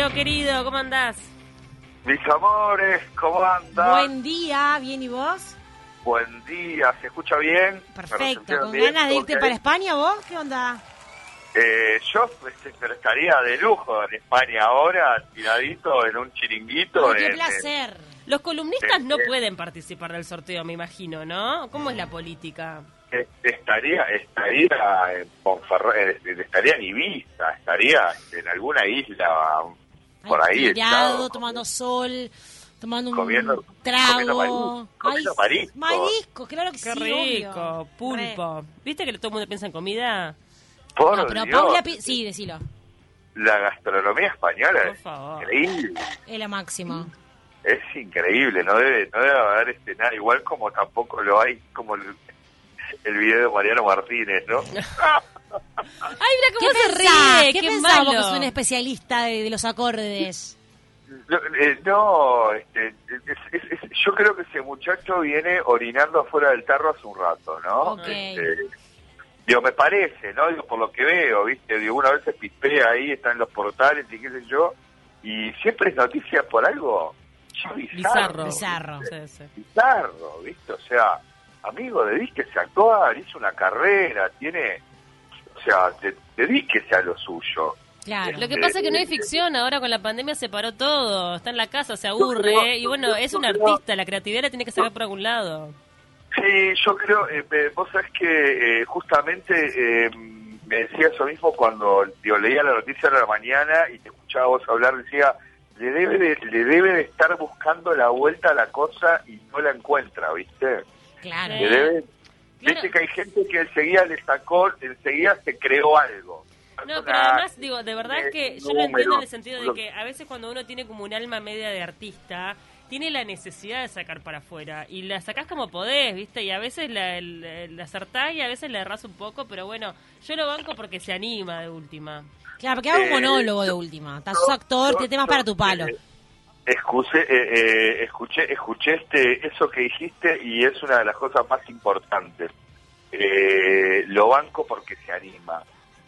Leo querido, ¿cómo andás? Mis amores, ¿cómo andan? Buen día, ¿bien y vos? Buen día, ¿se escucha bien? ¿Me Perfecto, ¿con bien? ganas de irte para España vos? ¿Qué onda? Eh, yo este, pero estaría de lujo en España ahora, tiradito en un chiringuito. Qué en- placer. Los columnistas no pueden participar del sorteo, me imino, ¿no? ¿Cómo es la política? en- estaría estaría en eh, estaría en Ibiza, estaría en alguna isla por ahí. tirado, echado, tomando sol, tomando un Comiendo- trago. comiendo marisco, comiendo marisco. marisco, claro que Qué sí, rico, obvio. pulpo. ¿Viste que todo el mundo piensa en comida? Por No, pero Dios, Paula... Sí, decilo. la gastronomía española Por es favor. increíble. Es lo máximo. Es increíble, no debe, no debe haber este nada, igual como tampoco lo hay como el, el video de Mariano Martínez, ¿no? ¡Ay, mira ¿Qué cómo se pensás? ríe! ¿Qué, ¡Qué, pensás vos que sos un especialista de, de los acordes? No, eh, no, este, es- es- es- yo creo que ese muchacho viene orinando afuera del tarro hace un rato, ¿no? Ok. Este, digo, me parece, ¿no? Digo, por lo que veo, ¿viste? Digo, una vez se pispea ahí, está en los portales y qué sé yo, y siempre es noticia por algo ya Bizarro. Bizarro. Sí, sí. bizarro, ¿viste? O sea, amigo, dedíquese a actuar, hizo una carrera, tiene, o sea, de- dedíquese a lo suyo. Claro. Lo que pasa es que no hay ficción, ahora con la pandemia se paró todo, está en la casa, se aburre, y bueno, es un artista, la creatividad la tiene que sacar por algún lado. Sí, yo creo, eh, eh, vos sabés que eh, justamente eh, me decía eso mismo cuando digo, leía la noticia de la mañana y te escuchaba vos hablar, decía, le debe de, le debe de estar buscando la vuelta a la cosa y no la encuentra, ¿viste? Claro. Le debe, Claro. Viste que hay gente que enseguida le sacó, enseguida se creó algo. No, pero además, digo, de verdad eh, que yo lo entiendo en el sentido de que a veces cuando uno tiene como un alma media de artista, tiene la necesidad de sacar para afuera y la sacás como podés, ¿viste? Y a veces la, la, la acertás y a veces la errás un poco, pero bueno, yo lo banco porque se anima de última. Claro, porque hago un Eh, monólogo de última. Estás sos actor, tiene temas para tu palo. Escuché, eh, eh, escuché, escuché este, eso que dijiste y es una de las cosas más importantes. Eh, lo banco porque se anima,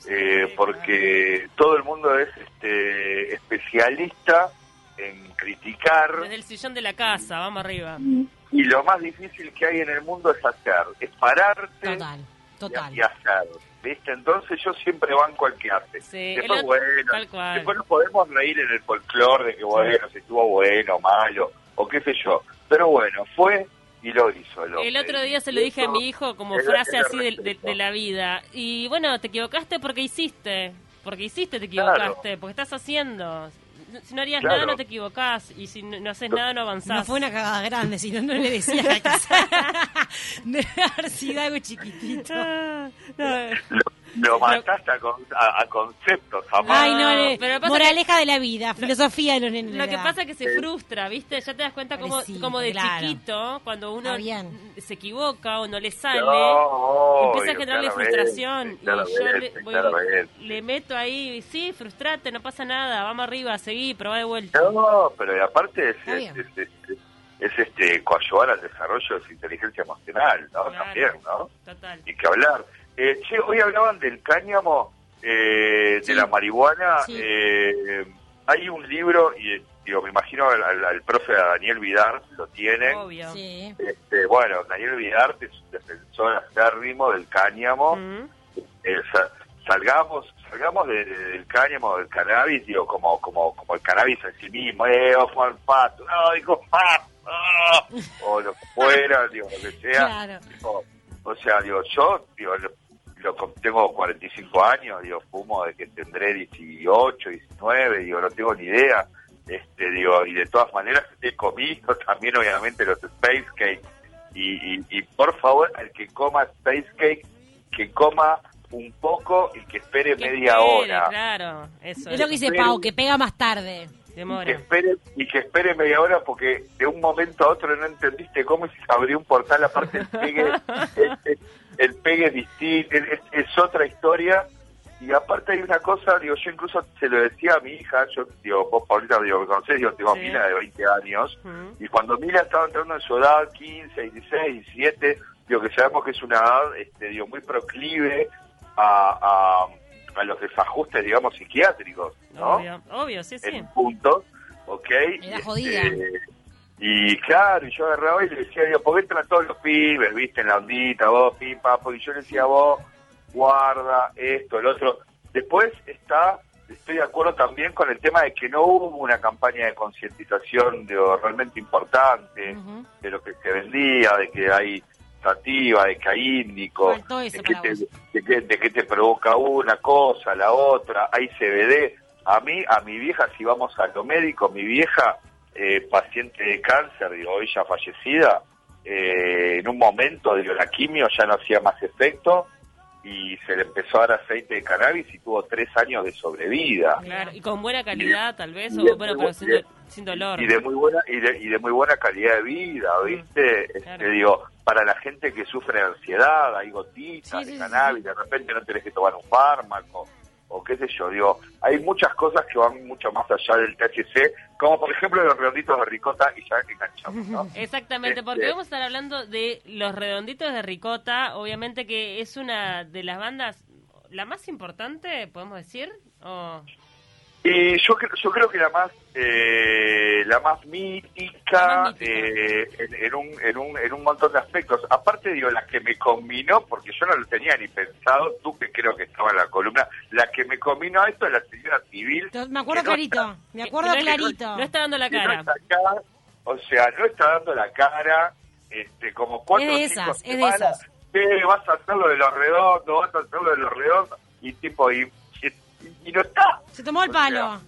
eh, porque todo el mundo es este, especialista en criticar Desde el sillón de la casa, vamos arriba. y lo más difícil que hay en el mundo es hacer, es pararte Total, y- total. y hacer. ¿Viste? Entonces yo siempre banco al que hace. Sí, después, el bueno, después nos podemos reír en el folclore de que, bueno, si estuvo bueno, malo, o qué sé yo. Pero bueno, fue y lo hizo. El, otro día se lo dije a mi hijo como Es- frase así de, de- de la vida. Y bueno, te equivocaste porque hiciste. Porque hiciste, te Claro. equivocaste. Porque estás haciendo. Si no harías Claro. nada, no te equivocás. Y si no, no haces nada, no avanzás. No fue una cagada grande, si no, no le decía que Debe haber sido algo chiquitito. Ah, no. Lo, lo mataste a, con- a- a conceptos, jamás. Ay, no, le- pero moraleja de la vida, filosofía de los nenes. Lo que pasa es que se frustra, ¿viste? Ya te das cuenta como, como de claro. chiquito, cuando uno bien. se equivoca o no le sale, No, empieza a generarle frustración. Y yo le, voy- meto ahí, sí, frustrate, no pasa nada, vamos arriba, seguí, probá de vuelta. No, pero aparte es, es, es- es- es, este coadyuvar al desarrollo de su inteligencia emocional, ¿no? Claro. También, ¿no? Total. y que hablar. Eh, che, hoy hablaban del cáñamo, eh, Sí. de la marihuana. Sí. eh, hay un libro, y eh, digo, me imagino al, al- al profe Daniel Vidar lo tiene. Obvio. Sí. Este, bueno, Daniel Vidar es un defensor acérrimo del cáñamo. Mm. Eh, sa- salgamos salgamos de- de- del cáñamo, del cannabis, digo, como como como el cannabis en sí mismo. Eh, o Juan Pato, no, digo, Pato, ah, o lo que fuera, digo, lo que sea. Claro. Digo, o sea, digo, yo digo, lo, tengo 45 años, digo, fumo de que tendré 18, 19, digo, no tengo ni idea. Este, digo, y de todas maneras he comido también, obviamente, los space cakes. Y, y, y por favor, al que coma space cake, que coma un poco y que espere Que media espere, hora. Claro, eso. Es lo que dice Pau, que pega más tarde. Que Demora. espere, y que espere media hora porque de un momento a otro no entendiste cómo se abrió un portal, aparte el pegue, el, el- el pegue es distinto, es, es otra historia. Y aparte hay una cosa, digo, yo incluso se lo decía a mi hija, yo, digo, vos Paulita, digo, me conocés, digo, tengo a Sí. Mila de 20 años, y cuando Mila estaba entrando en su edad, 15, 16, 17, digo que sabemos que es una edad, este, digo, muy proclive a, a, a los desajustes, digamos, psiquiátricos, ¿no? Obvio, obvio, sí, sí. En puntos, ¿ok? Era jodida. Este, y claro, y yo agarraba y le decía, digo, ¿por qué entran todos los pibes, viste, en la ondita, vos, pim, papo? Y yo le decía, vos, guarda, esto, el otro. Después está, estoy de acuerdo también con el tema de que no hubo una campaña de concientización de, realmente importante de lo que se vendía, de que hay sativa, de que hay índico, de que, te, de, que, de que te provoca una cosa, la otra, hay CBD. A mí, a mi vieja, si vamos a lo médico, mi vieja, eh, paciente de cáncer, digo, hoy ya fallecida, eh, en un momento, digo, la quimio ya no hacía más efecto y se le empezó a dar aceite de cannabis y tuvo tres años de sobrevida. Claro, y con buena calidad, tal vez, o bueno, pero sin, dolor. y de muy buena y de, y de muy buena calidad de vida viste Este, claro. digo para la gente que sufre de ansiedad hay gotitas Sí, de sí, sí, cannabis de repente no tenés que tomar un fármaco o qué sé yo digo hay muchas cosas que van mucho más allá del THC como por ejemplo los redonditos de ricota y ya enganchamos ¿no? Exactamente, porque Este- vamos a estar hablando de los redonditos de ricota, obviamente que es una de las bandas, la más importante, podemos decir, o Y yo, yo creo que la más eh, la más mítica, La más mítica. eh, en, en un, en, un, en un montón de aspectos. Aparte, digo, la que me combinó, porque yo no lo tenía ni pensado, tú que creo que estaba en la columna, la que me combinó a esto es la señora civil. Me acuerdo no clarito, me acuerdo no clarito. no está dando la no cara. está acá, o sea, no está dando la cara, este, como cuatro Es de esas, es de esas. "Eh, vas a hacer lo de los redondos, vas a hacer lo de los redondos, y tipo, y, y, y no está. Se tomó el O sea, palo.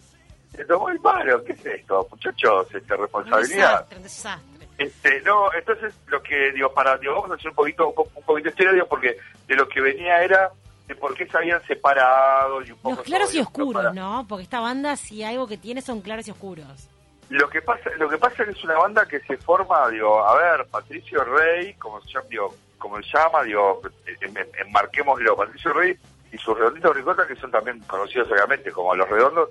Se tomó el ¿qué es esto, muchachos? Este, Un responsabilidad. desastre, un desastre. Este, no, entonces lo que digo, para, digo, vamos a hacer un poquito, un, un poquito de historia, digo, porque de lo que venía era de por qué se habían separado y un poco Los claros y oscuros, para- ¿no? Porque esta banda, si algo que tiene, son claros y oscuros. Lo que pasa, lo que pasa es que es una banda que se forma, digo, a ver, Patricio Rey, como se llama, digo, como se llama, digo, en- en- enmarquémoslo, Patricio Rey y sus redonditos de ricota, que son también conocidos obviamente como Los Redondos,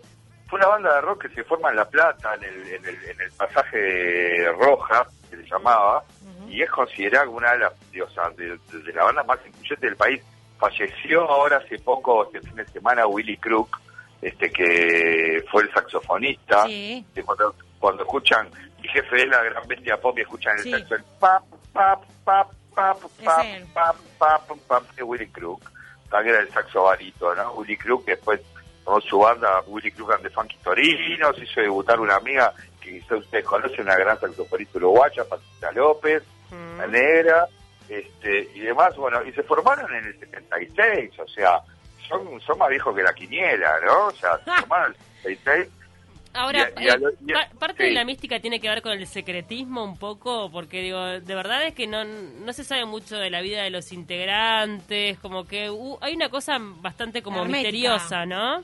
fue una banda de rock que se forma en La Plata, en el, en el, en el pasaje Roja, que se llamaba, y es considerada una de las, digo, o sea, de, de- de la banda más influyentes del país. Falleció ahora hace poco, este fin de semana, Willy Crook, este que fue el saxofonista Sí. que cuando, cuando escuchan el jefe de la gran bestia pop y escuchan el Sí. saxo, el pap, pap, pap, pap, Es pap, pap, pap, de Willy Crook, también era el saxo barito, ¿no? Willy Crook, después tomó su banda Willy and the Funky Torinos, hizo debutar una amiga que quizás ustedes conocen, una gran saxofonista uruguaya, Patricia López, Mm. la negra, este, y demás, bueno, y se formaron en el 76, o sea, son, son más viejos que la quiniela, ¿no? O sea, se formaron en el 76, Ahora, Y a- y a eh, lo- y a- pa- parte de la mística tiene que ver con el secretismo un poco, porque digo, de verdad es que no, no se sabe mucho de la vida de los integrantes, como que uh, hay una cosa bastante como Hermética. misteriosa, ¿no?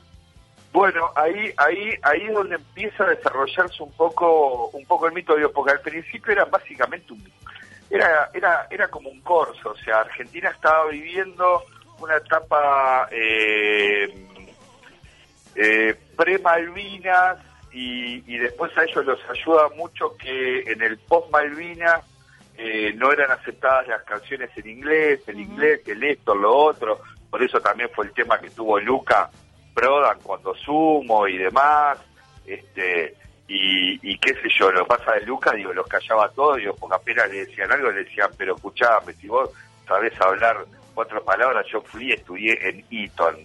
Bueno, ahí, ahí, ahí es donde empieza a desarrollarse un poco, un poco el mito, digo, porque al principio era básicamente un, era, era, era como un corso, o sea, Argentina estaba viviendo una etapa eh, eh, pre-Malvinas y, y después a ellos los ayuda mucho que en el post-Malvinas eh, no eran aceptadas las canciones en inglés, el inglés, el esto, lo otro, por eso también fue el tema que tuvo Luca Prodan cuando sumo y demás, este y, y qué sé yo, lo pasa de Luca, digo, los callaba todos, digo, porque apenas le decían algo, le decían, pero escuchame, si vos sabés hablar cuatro palabras, yo fui y estudié en Eton,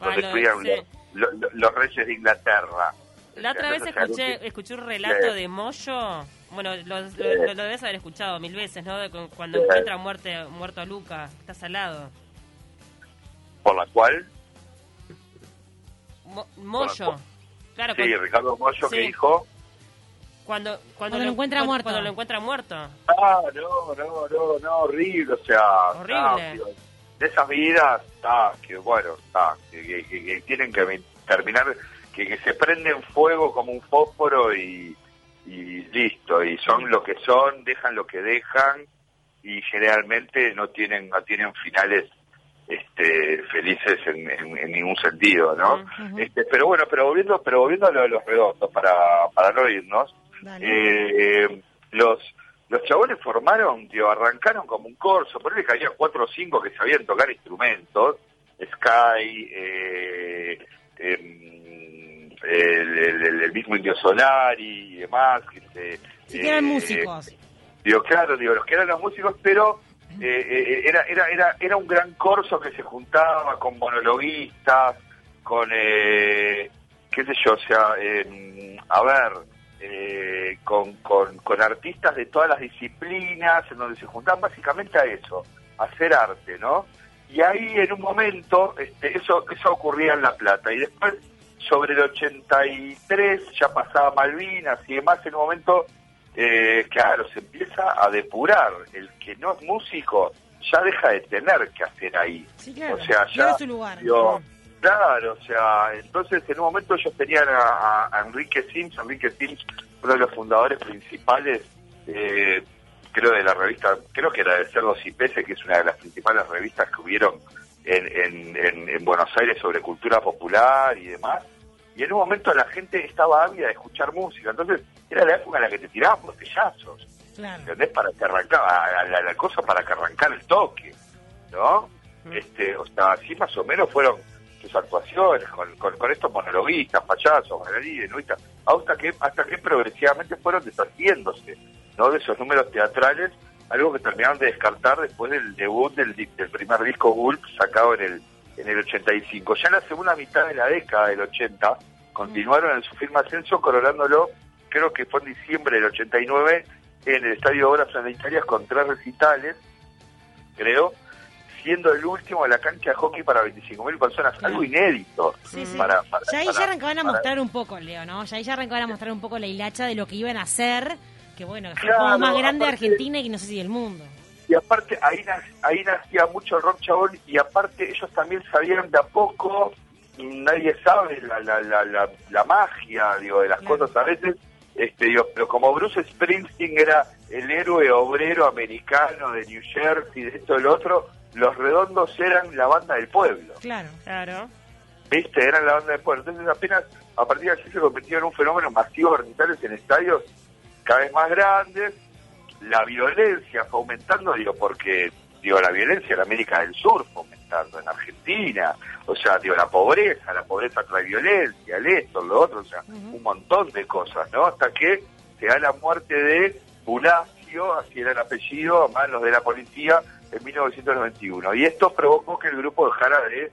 donde estudiaron sí. los, los- los reyes de Inglaterra. La otra vez escuché, escuché un relato de Moyo, bueno, lo, debes haber escuchado mil veces, ¿no? De cu- cuando encuentra muerte, muerto a Luca, está salado. por la cual, Mo- Moyo, claro, sí, cuando, Ricardo Moyo Sí. que dijo, cuando, Cuando lo encuentra cuando- muerto. Cuando lo encuentra muerto. ah, no, no, no, no, horrible, o sea, Horrible. no, de esas vidas, ah, que bueno, ah, que, que- que- que tienen que terminar, que, que se prenden fuego como un fósforo y, y listo, y son lo que son, dejan lo que dejan y generalmente no tienen no tienen finales este felices en, en- en ningún sentido, ¿no? Este, pero bueno, pero volviendo, pero volviendo a lo de los redondos para para no irnos, eh, los los chabones formaron, tío, arrancaron como un corso, por ahí que había cuatro o cinco que sabían tocar instrumentos, Sky, eh, el, el mismo Indio Solari y demás. Este, Sí, que eran eh, músicos. Digo, claro, digo, los que eran los músicos, pero eh, eh, era, era, era, era un gran corso que se juntaba con monologuistas, con, eh, qué sé yo, o sea, eh, a ver, eh, con, con, con artistas de todas las disciplinas, en donde se juntaban básicamente a eso, a hacer arte, ¿no? Y ahí en un momento, este, eso, eso ocurría en La Plata, y después sobre el 83 ya pasaba Malvinas y demás, en un momento eh, claro, se empieza a depurar. El que no es músico ya deja de tener que hacer ahí. Sí, claro. O sea, ya. su lugar. digo, claro, o sea, entonces en un momento ellos tenían a, a- a Enrique Sims, Enrique Sims, uno de los fundadores principales, eh, creo de la revista, creo que era de Cerdos y Peces, que es una de las principales revistas que hubieron en, en, en, en Buenos Aires sobre cultura popular y demás. Y en un momento la gente estaba ávida de escuchar música, entonces era la época en la que te tiraban botellazos. Claro. ¿entendés? Para que arrancaba la, la- la cosa para que arrancar el toque, ¿no? Este, o sea, así más o menos fueron sus actuaciones con, con, con estos monologuistas, payasos, bailarines, nuistas, hasta que, hasta que progresivamente fueron deshaciéndose, ¿no? De esos números teatrales, algo que terminaron de descartar después del debut del, del primer disco Gulp sacado en el, en el 85. Ya en la segunda mitad de la década del 80, continuaron en su firme ascenso, coronándolo, creo que fue en diciembre del 89, en el Estadio Obras Sanitarias con tres recitales, creo, siendo el último de la cancha de hockey para 25.000 personas, algo inédito. Sí, sí. Para, para- Ya ahí para- ya arrancaban a mostrar un poco, Leo, ¿no? Ya ahí ya arrancaban a mostrar un poco la hilacha de lo que iban a hacer, que bueno, que fue el Claro, juego más grande de Argentina y no sé si del mundo. Y aparte, ahí, ahí nacía mucho el rock chabón, y aparte ellos también sabían de a poco, nadie sabe la, la, la, la, la magia, digo, de las Claro. cosas a veces, este, digo, pero como Bruce Springsteen era el héroe obrero americano de New Jersey, de esto y lo otro, los redondos eran la banda del pueblo. Claro. Claro. ¿viste? Eran la banda de pueblo. Entonces apenas a partir de allí se convirtió en un fenómeno masivo de recitales en estadios cada vez más grandes. La violencia fue aumentando, digo, porque digo la violencia en América del Sur fue aumentando, en Argentina, o sea, digo, la pobreza, la pobreza trae violencia, el esto, lo otro, o sea, un montón de cosas, ¿no? Hasta que se da la muerte de Pulacio, así era el apellido, a manos de la policía, en 1991. Y esto provocó que el grupo dejara de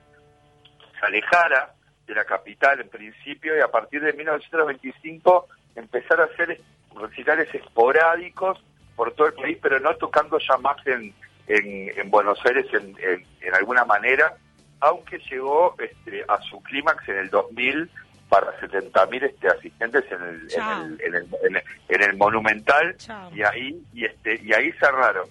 se alejara de la capital en principio y a partir de 1925 empezar a hacer recitales esporádicos por todo el país, pero no tocando ya más en, en, en Buenos Aires en, en- en alguna manera, aunque llegó este, a su clímax en el 2000 para 70.000 este, asistentes en el, el, en el, en el- en el Monumental Chao. y ahí y este y ahí cerraron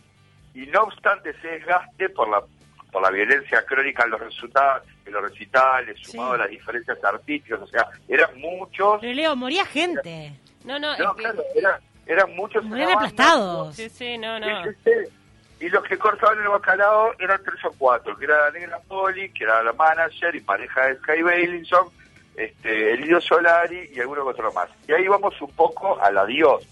y no obstante ese desgaste por la por la violencia crónica en los resultados en los recitales Sí. sumado a las diferencias artísticas o sea eran muchos Pero Leo, moría gente. No, no, no es que- claro eran, muchos banda, aplastados. Sí, sí, no, no. Sí, sí, sí. Y los que cortaban el bacalao eran tres o cuatro, que era la negra Poli, que era la manager y pareja de Sky Bailinson, este, el Indio Solari y algunos otros más. Y ahí vamos un poco al adiós,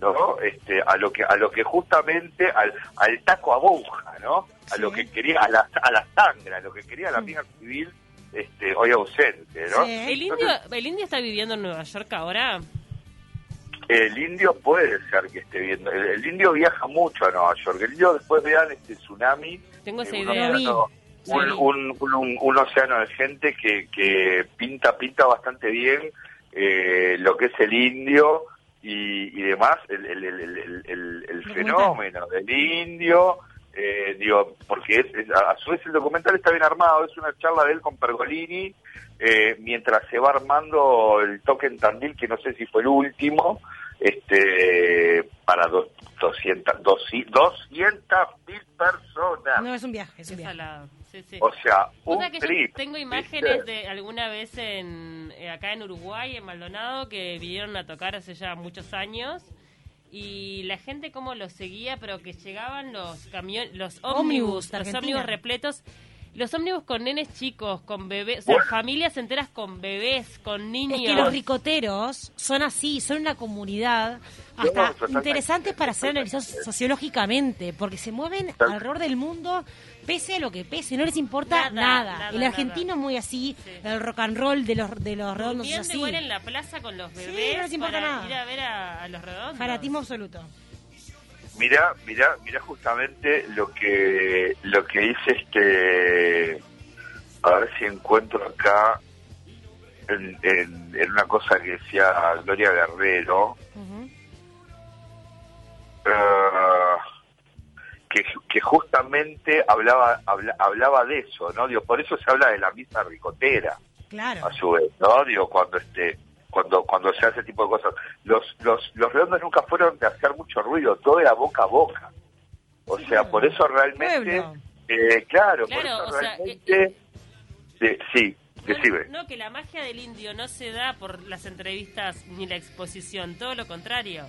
¿no? Este, a lo que, a lo que justamente, al, al taco a buja, ¿no? A Sí. lo que quería, a la, a la sangre, a lo que quería la amiga civil, este, hoy ausente, ¿no? Sí. ¿El indio, ¿El indio está viviendo en Nueva York ahora? El indio puede ser que esté viendo. El, el indio viaja mucho a Nueva York. El indio después vean este tsunami. Tengo esa un idea. océano- Sí. Un, un, un- un océano de gente que, que pinta pinta bastante bien eh, lo que es el indio y, y demás, el, el, el, el, fenómeno del indio. Eh, digo, porque es, es- a su vez el documental está bien armado, es una charla de él con Pergolini, eh, mientras se va armando el toque en Tandil, que no sé si fue el último, este para do- 200 200 mil personas. No, es un viaje, es un viaje. salado. Sí, sí. O sea, un sabés que yo tengo ¿viste? imágenes de alguna vez en eh, acá en Uruguay, en Maldonado, que vinieron a tocar hace ya muchos años y la gente como los seguía, pero que llegaban los camiones, los Ómnibus los ómnibus repletos. Los ómnibus con nenes chicos, con bebés, o sea, Bueno. familias enteras con bebés, con niños. Es que los ricoteros son así, son una comunidad No, hasta totalmente. interesantes para ser analizados sociológicamente, porque se mueven Tal- alrededor del mundo pese a lo que pese, no les importa Nada, nada. nada, el argentino es muy así, Sí. el rock and roll de los de los redondos es así. en la plaza con los Sí, bebés no les importa para nada. ir a ver a, a los redondos. Fanatismo absoluto. Mirá, mirá, mirá justamente lo que lo que dice este a ver si encuentro acá en, en- en una cosa que decía Gloria Guerrero eh, que, que justamente hablaba, habla- hablaba de eso, ¿no? Digo, por eso se habla de la misma ricotera Claro. a su vez, ¿no? Digo, cuando este cuando cuando se hace ese tipo de cosas. Los los los redondos nunca fueron de hacer mucho ruido, todo era boca a boca. O sea, Claro. por eso realmente Pueblo. eh, claro, Claro, por eso o sea, realmente sí, sí, No, no, que la magia del indio no se da por las entrevistas ni la exposición, todo lo contrario.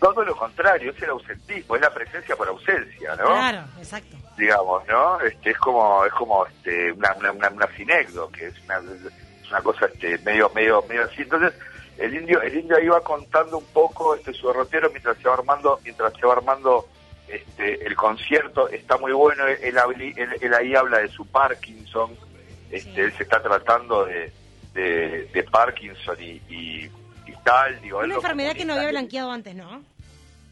Todo lo contrario, es el ausentismo, es la presencia por ausencia, ¿no? Claro, exacto. digamos, ¿no? Este, es como, es como este, una, una, una, una que es una, es una cosa este, medio, medio, medio así. Entonces, el indio, el indio iba contando un poco este su derrotero mientras se va armando, mientras se va armando este, el concierto, está muy bueno, él, él, él ahí habla de su Parkinson, este, Sí. él se está tratando de, de, de Parkinson y, y, y tal, digo, Una enfermedad que no había blanqueado antes, ¿no?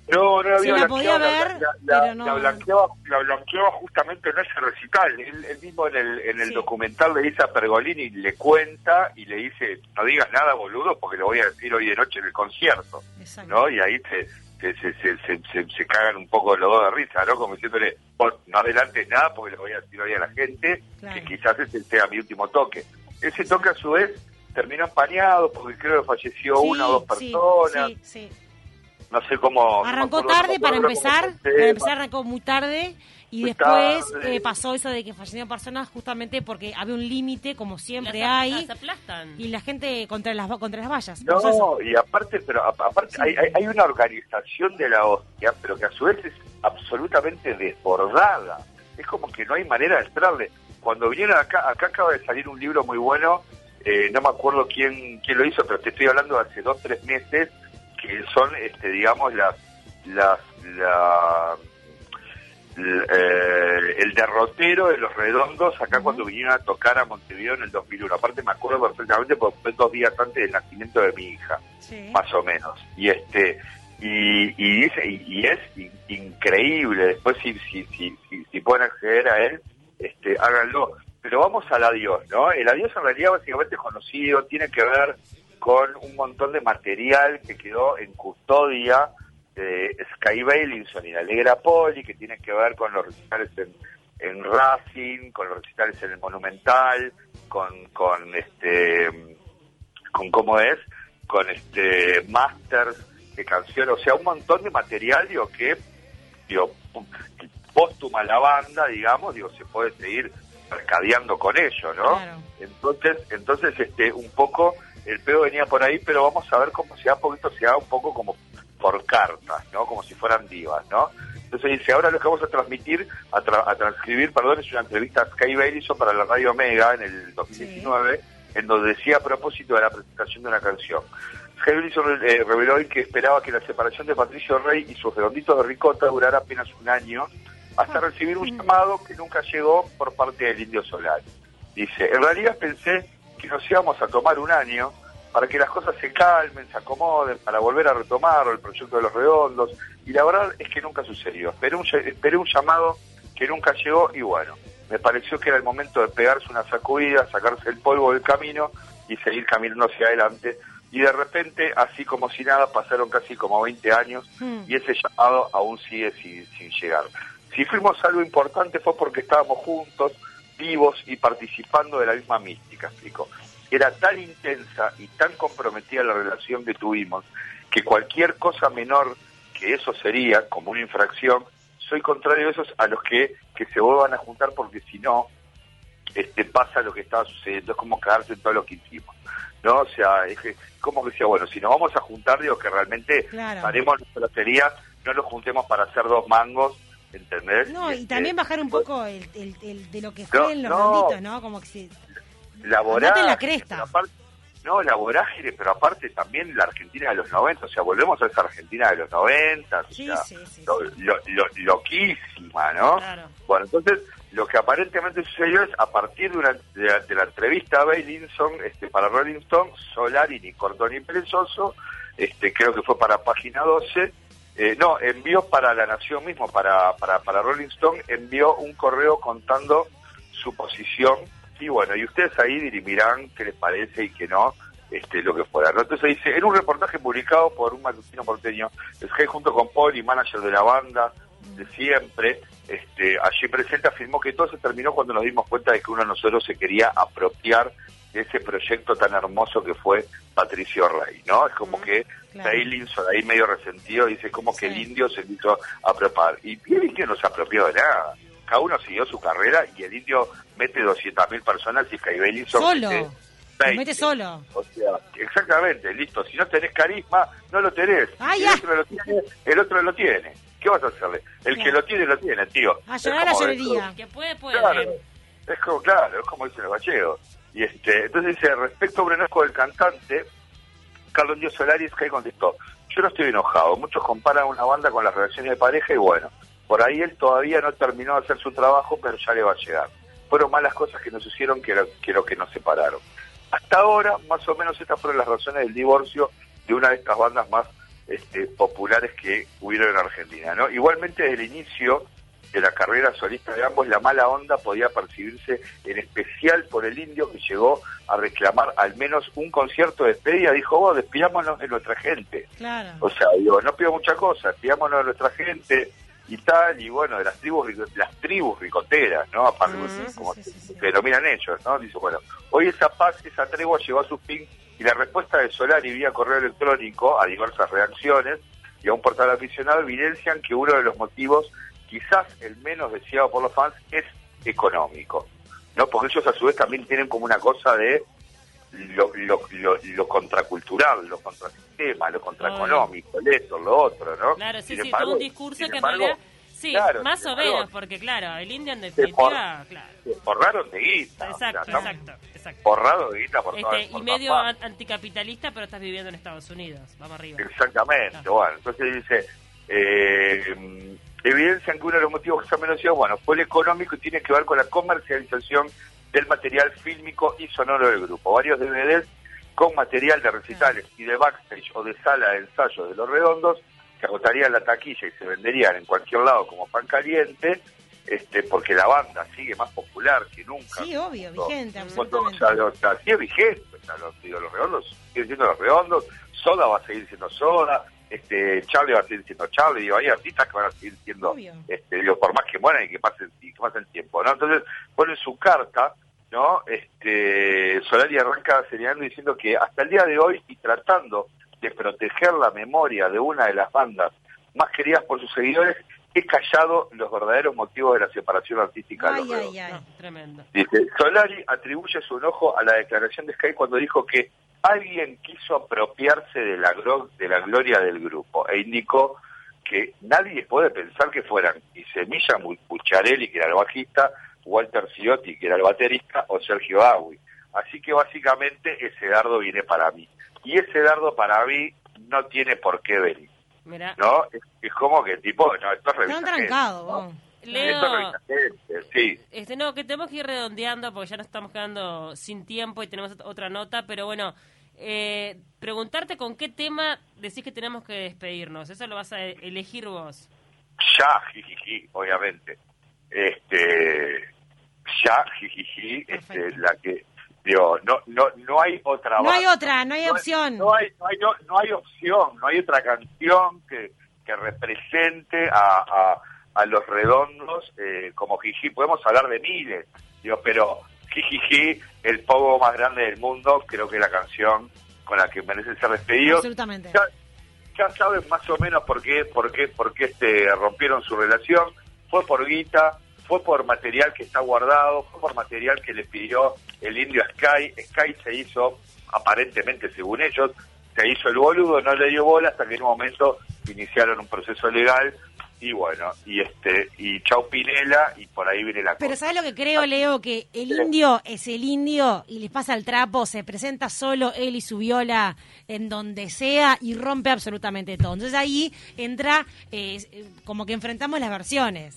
No, no la Sí, había la podía ver, la, la- pero no- la blanqueaba, la blanqueaba justamente en ese recital. Él, él mismo en el, en el Sí. documental le dice a Pergolini, le cuenta y le dice, no digas nada, boludo, porque lo voy a decir hoy de noche en el concierto, Exacto. ¿no? Y ahí se, se, se, se- se cagan un poco los dos de risa, ¿no? Como diciéndole, vos no adelantes nada porque lo voy a decir hoy a la gente, Claro. que quizás ese sea mi último toque. Ese toque a su vez terminó empañado porque creo que falleció Sí, una o dos personas. sí, sí. No sé cómo... Arrancó no tarde para empezar, el para tema. empezar arrancó muy tarde y Muy después tarde. eh, pasó eso de que fallecieron personas justamente porque había un límite, como siempre Las, hay, aplastan. y la gente contra las contra las vallas. No, Entonces, y aparte, pero a- aparte hay, hay, hay una organización de la hostia, pero que a su vez es absolutamente desbordada. Es como que no hay manera de entrarle. Cuando vinieron acá, acá acaba de salir un libro muy bueno, eh, no me acuerdo quién, quién lo hizo, pero te estoy hablando de hace dos, tres meses, que son, este, digamos, las, las, la, eh, el derrotero de los redondos acá cuando vinieron a tocar a Montevideo en el 2001. Aparte me acuerdo perfectamente porque fue dos días antes del nacimiento de mi hija sí. más o menos. Y este y, y dice y, y es in- increíble. Después si, si, si, si, si pueden acceder a él, este háganlo. Pero vamos al adiós, ¿no? El adiós en realidad básicamente es conocido, tiene que ver con un montón de material que quedó en custodia de Sky Bailinson y de Alegra Poli, que tiene que ver con los recitales en, en Racing, con los recitales en el Monumental, con, con este con cómo es, con este masters de canciones, o sea, un montón de material, digo, que, digo, póstuma la banda, digamos, digo, se puede seguir mercadeando con ello, ¿no? Claro. Entonces, entonces, este, un poco, el pedo venía por ahí, pero vamos a ver cómo se da, porque esto se da un poco como por cartas, ¿no? Como si fueran divas, ¿no? Entonces dice, ahora lo que vamos a transmitir, a, tra- a transcribir, perdón, es una entrevista a Sky Bailison para la Radio Omega en el 2019, en donde decía a propósito de la presentación de una canción. Sky Bailison eh, reveló hoy que esperaba que la separación de Patricio Rey y sus redonditos de ricota durara apenas un año, hasta recibir un llamado que nunca llegó por parte del Indio Solar. Dice, en realidad pensé que nos íbamos a tomar un año para que las cosas se calmen, se acomoden, para volver a retomar el proyecto de los redondos, y la verdad es que nunca sucedió. Esperé un, ll- esperé un llamado que nunca llegó y bueno, me pareció que era el momento de pegarse una sacudida, sacarse el polvo del camino y seguir caminando hacia adelante. Y de repente, así como si nada, pasaron casi como 20 años Hmm. y ese llamado aún sigue sin, sin llegar. Si fuimos algo importante fue porque estábamos juntos, vivos y participando de la misma mística, explicó. Era tan intensa y tan comprometida la relación que tuvimos que cualquier cosa menor que eso sería, como una infracción, soy contrario a esos a los que, que se vuelvan a juntar porque si no, este, pasa lo que estaba sucediendo, es como cagarse en todo lo que hicimos. ¿no? O sea, es que, como que decía, bueno, si nos vamos a juntar, digo que realmente Claro. haremos nuestra sería, no nos juntemos para hacer dos mangos ¿entendés? No, y también bajar un poco el, el- el- de lo que fue No, en los no. ronditos, ¿no? Como que si... la vorágine, la cresta. aparte- no, la vorágine, pero aparte también la Argentina de los 90, o sea, volvemos a esa Argentina de los 90, o Sí, sea, sí, sí. lo- lo- lo- loquísima, ¿no? Claro. Bueno, entonces lo que aparentemente sucedió es a partir de, una, de, la, de la entrevista a Bailinson este, para Rolling Stone, Solari ni Cordón y Perezoso, este, creo que fue para Página 12, eh, no, envió para La Nación mismo, para, para, para Rolling Stone, envió un correo contando su posición y bueno, y ustedes ahí dirimirán qué les parece y qué no, este, lo que fuera. ¿no? Entonces dice, en un reportaje publicado por un matutino porteño, Sky junto con Paul y manager de la banda de siempre, este, allí presente afirmó que todo se terminó cuando nos dimos cuenta de que uno de nosotros se quería apropiar de ese proyecto tan hermoso que fue Patricio Rey, ¿no? Es como que claro. Ahí medio resentido dice como que el indio se hizo apropiar. Y el indio no se apropió de nada. Cada uno siguió su carrera y el indio mete 200.000 personas y Bailinson Solo. mete 20. mete solo. O sea, exactamente, listo. Si no tenés carisma, no lo tenés. Ah, el otro lo tiene, el otro lo tiene. ¿Qué vas a hacerle? El Claro. que lo tiene, lo tiene, tío. A llorar la llorería. Que puede, puede. Claro, es como, claro, es como dicen los gallegos. Y este, entonces dice, respecto a un enojo del cantante, Carlos Dios Solari Sky contestó, yo no estoy enojado, muchos comparan una banda con las relaciones de pareja y bueno, por ahí él todavía no terminó de hacer su trabajo, pero ya le va a llegar. Fueron malas cosas que nos hicieron que lo que, lo que nos separaron. Hasta ahora, más o menos estas fueron las razones del divorcio de una de estas bandas más este, populares que hubieron en Argentina. ¿no? Igualmente, desde el inicio de la carrera solista de ambos, la mala onda podía percibirse en especial por el indio que llegó a reclamar al menos un concierto de despedida. Dijo, vos, despidámonos de nuestra gente. Claro. O sea, digo, no pido mucha cosa, despidámonos de nuestra gente y tal, y bueno, de las tribus las tribus ricoteras, ¿no? Aparte, Mm, como sí, sí, sí. se denominan ellos, ¿no? Dice, bueno, hoy esa paz, esa tregua llegó a su fin y la respuesta de Solari vía correo electrónico a diversas reacciones y a un portal aficionado evidencian que uno de los motivos, quizás el menos deseado por los fans, es económico, ¿no? Porque ellos a su vez también tienen como una cosa de lo, lo, lo, lo contracultural, lo contrasistema, lo contraeconómico, el esto, lo otro, ¿no? Claro, sí, Sin sí, embargo- todo un discurso que en embargo, realidad... Sí, claro, más o menos, porque claro, el indio en definitiva, claro. se forraron de guita. o sea, Exacto, exacto, exacto. Forrados de guita por todas Este, por y todas medio anticapitalista, pero estás viviendo en Estados Unidos. Vamos arriba. Exactamente, Claro. bueno, entonces dice, eh, evidencian que uno de los motivos que se ha mencionado, bueno, fue el económico y tiene que ver con la comercialización del material fílmico y sonoro del grupo. Varios DVDs con material de recitales y de backstage o de sala de ensayo de los redondos se agotarían la taquilla y se venderían en cualquier lado como pan caliente, este, porque la banda sigue más popular que nunca. Sí, obvio, vigente, absolutamente. o sea, o sea, sigue vigente, o sea, los, digo, los redondos siguen siendo los redondos, Soda va a seguir siendo Soda, este Charlie va a seguir siendo Charlie, digo, hay artistas que van a seguir siendo, Obvio. este, digo, por más que mueran y que pasen, y que pasen tiempo, ¿no? Entonces, pone su carta, ¿no? Este, Solari arranca señalando diciendo que hasta el día de hoy y tratando de proteger la memoria de una de las bandas más queridas por sus seguidores, he callado los verdaderos motivos de la separación artística de los Ay, Redondos. ay, ay. No, tremendo. Dice, Solari atribuye su enojo a la declaración de Sky cuando dijo que alguien quiso apropiarse de la, de la gloria del grupo e indicó que nadie puede pensar que fueran y Semilla Pucciarelli, que era el bajista, Walter Ciotti, que era el baterista, o Sergio Agui. Así que básicamente ese dardo viene para mí. Y ese dardo para mí no tiene por qué venir, Mira, ¿no? Es, es como que tipo, no, esto es trancados, ¿no? Vos. Esto es Leo, gente, sí. este, no, que tenemos que ir redondeando porque ya nos estamos quedando sin tiempo y tenemos ot- otra nota, pero bueno, eh, preguntarte con qué tema decís que tenemos que despedirnos. Eso lo vas a e- elegir vos. ya jijiji, obviamente. Este, ya jijiji, este, la que, digo, no, no, no hay otra No hay otra, no hay no opción. No hay, no hay, no, no hay opción, no hay otra canción que, que represente a, a, a los redondos eh, como jiji. Podemos hablar de miles, digo, pero jijiji, el pogo más grande del mundo, creo que es la canción con la que merecen ser despedidos Absolutamente. ya, ya saben más o menos por qué, por qué, por qué este, rompieron su relación. Fue por guita, fue por material que está guardado, fue por material que le pidió el indio Sky. Sky se hizo, aparentemente según ellos, se hizo el boludo, no le dio bola hasta que en un momento iniciaron un proceso legal y bueno, y este, y chau Pinela, y por ahí viene la Pero cosa. ¿sabes lo que creo, Leo? Que el indio es el indio y les pasa el trapo, se presenta solo él y su viola en donde sea y rompe absolutamente todo. Entonces ahí entra eh, eh, como que enfrentamos las versiones.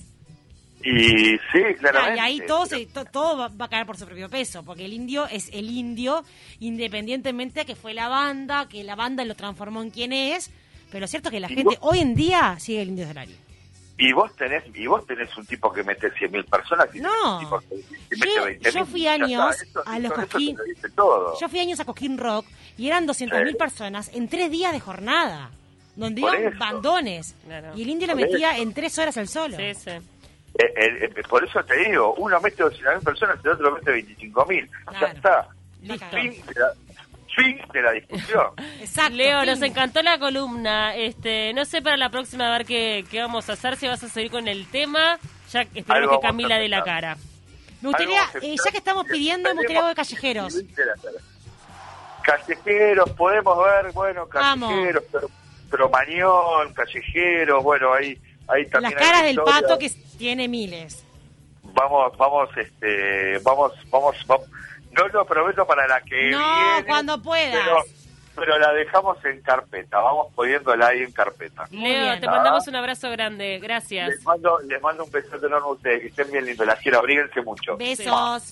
Y sí, claramente. y ahí todo, se- to- todo va, a caer por su propio peso, porque el indio es el indio, independientemente de que fue la banda, que la banda lo transformó en quien es, pero lo cierto es que la gente vos- hoy en día sigue el indio Solari. Y vos tenés, y vos tenés un tipo que mete 100.000 personas y No. tipo que, que Yo- mete 20.000. yo fui Ya años eso- a los Cosquín. lo. Yo fui años a Cosquín Rock y eran 200.000 Sí. personas en tres días de jornada, donde Por iban eso. bandones. Claro. Y el indio lo Por metía eso. en tres horas al solo. Sí, sí. Eh, eh, eh, por eso te digo, uno mete 200.000 personas, el otro mete 25.000. Ya Claro. está. Listo. Fin de la, fin de la discusión. Exacto. Leo, nos encantó la columna. Este, no sé para la próxima a ver qué, qué vamos a hacer, si vas a seguir con el tema. Ya Algo que Camila dé la cara. Me gustaría, eh, ya que estamos pidiendo, me gustaría algo de callejeros. Callejeros, podemos ver, bueno, callejeros, pero, pero Mañón, callejeros, bueno, ahí, ahí Las también hay caras del pato que tiene miles. Vamos, vamos, este, vamos, vamos, vamos. No lo prometo para la que No, viene. cuando puedas. Pero, pero la dejamos en carpeta, vamos poniéndola ahí en carpeta. Leo, te mandamos un abrazo grande. Gracias. Les mando, les mando un besote enorme a ustedes, que estén bien lindos, las quiero, abríguense mucho. Besos.